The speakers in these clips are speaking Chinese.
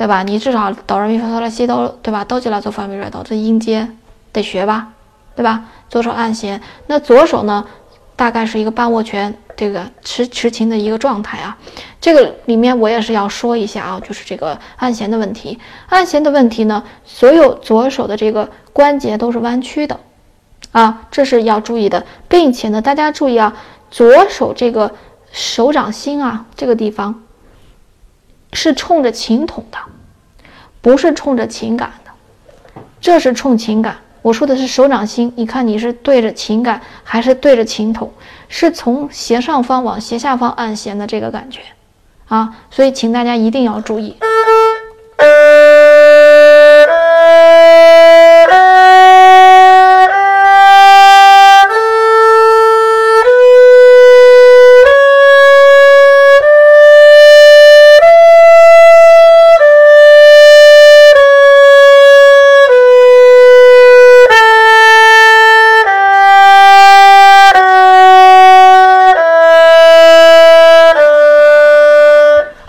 对吧？你至少哆来咪发嗦来西哆，对吧？哆起来做发咪来哆，这音阶得学吧，对吧？左手按弦，那左手呢，大概是一个半握拳，这个持持琴的一个状态啊。这个里面我也是要说一下啊，就是这个按弦的问题。按弦的问题呢，所有左手的这个关节都是弯曲的啊，这是要注意的，并且呢，大家注意啊，左手这个。手掌心啊，这个地方是冲着琴筒的，不是冲着情感的。这是冲情感。我说的是手掌心，你看你是对着情感还是对着琴筒？是从斜上方往斜下方按弦的这个感觉啊，所以请大家一定要注意。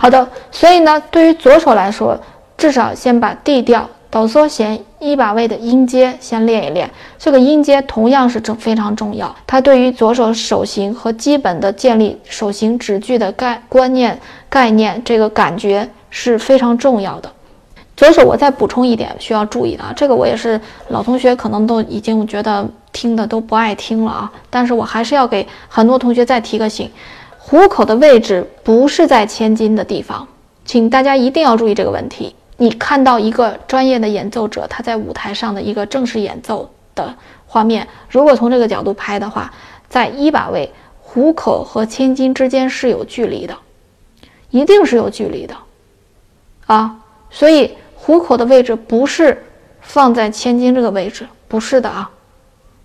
好的，所以呢，对于左手来说，至少先把 D 调、哆嗦弦一把位的音阶先练一练。这个音阶同样是重非常重要，它对于左手手型和基本的建立手型指距的概观念、概念这个感觉是非常重要的。左手我再补充一点需要注意的啊，这个我也是老同学可能都已经觉得听的都不爱听了啊，但是我还是要给很多同学再提个醒。虎口的位置不是在千金的地方，请大家一定要注意这个问题。你看到一个专业的演奏者他在舞台上的一个正式演奏的画面，如果从这个角度拍的话，在一把位，虎口和千金之间是有距离的，一定是有距离的啊！所以虎口的位置不是放在千金这个位置，不是的啊。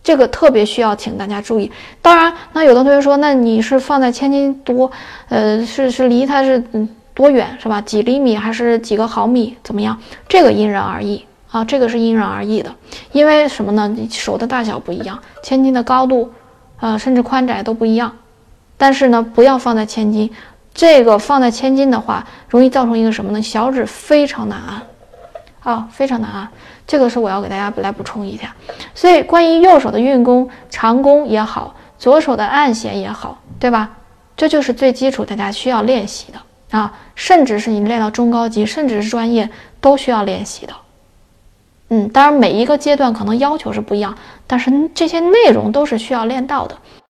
这个特别需要请大家注意。当然，那有的同学说，那你是放在千斤多，呃，是是离它是嗯多远是吧？几厘米还是几个毫米？怎么样？这个因人而异啊，这个是因人而异的。因为什么呢？你手的大小不一样，千斤的高度，啊，甚至宽窄都不一样。但是呢，不要放在千斤，这个放在千斤的话，容易造成一个什么呢？小指非常难按。啊，非常难啊！这个是我要给大家来补充一下。所以，关于右手的运弓、长弓也好，左手的按弦也好，对吧？这就是最基础，大家需要练习的啊。甚至是你练到中高级，甚至是专业，都需要练习的。嗯，当然每一个阶段可能要求是不一样，但是这些内容都是需要练到的。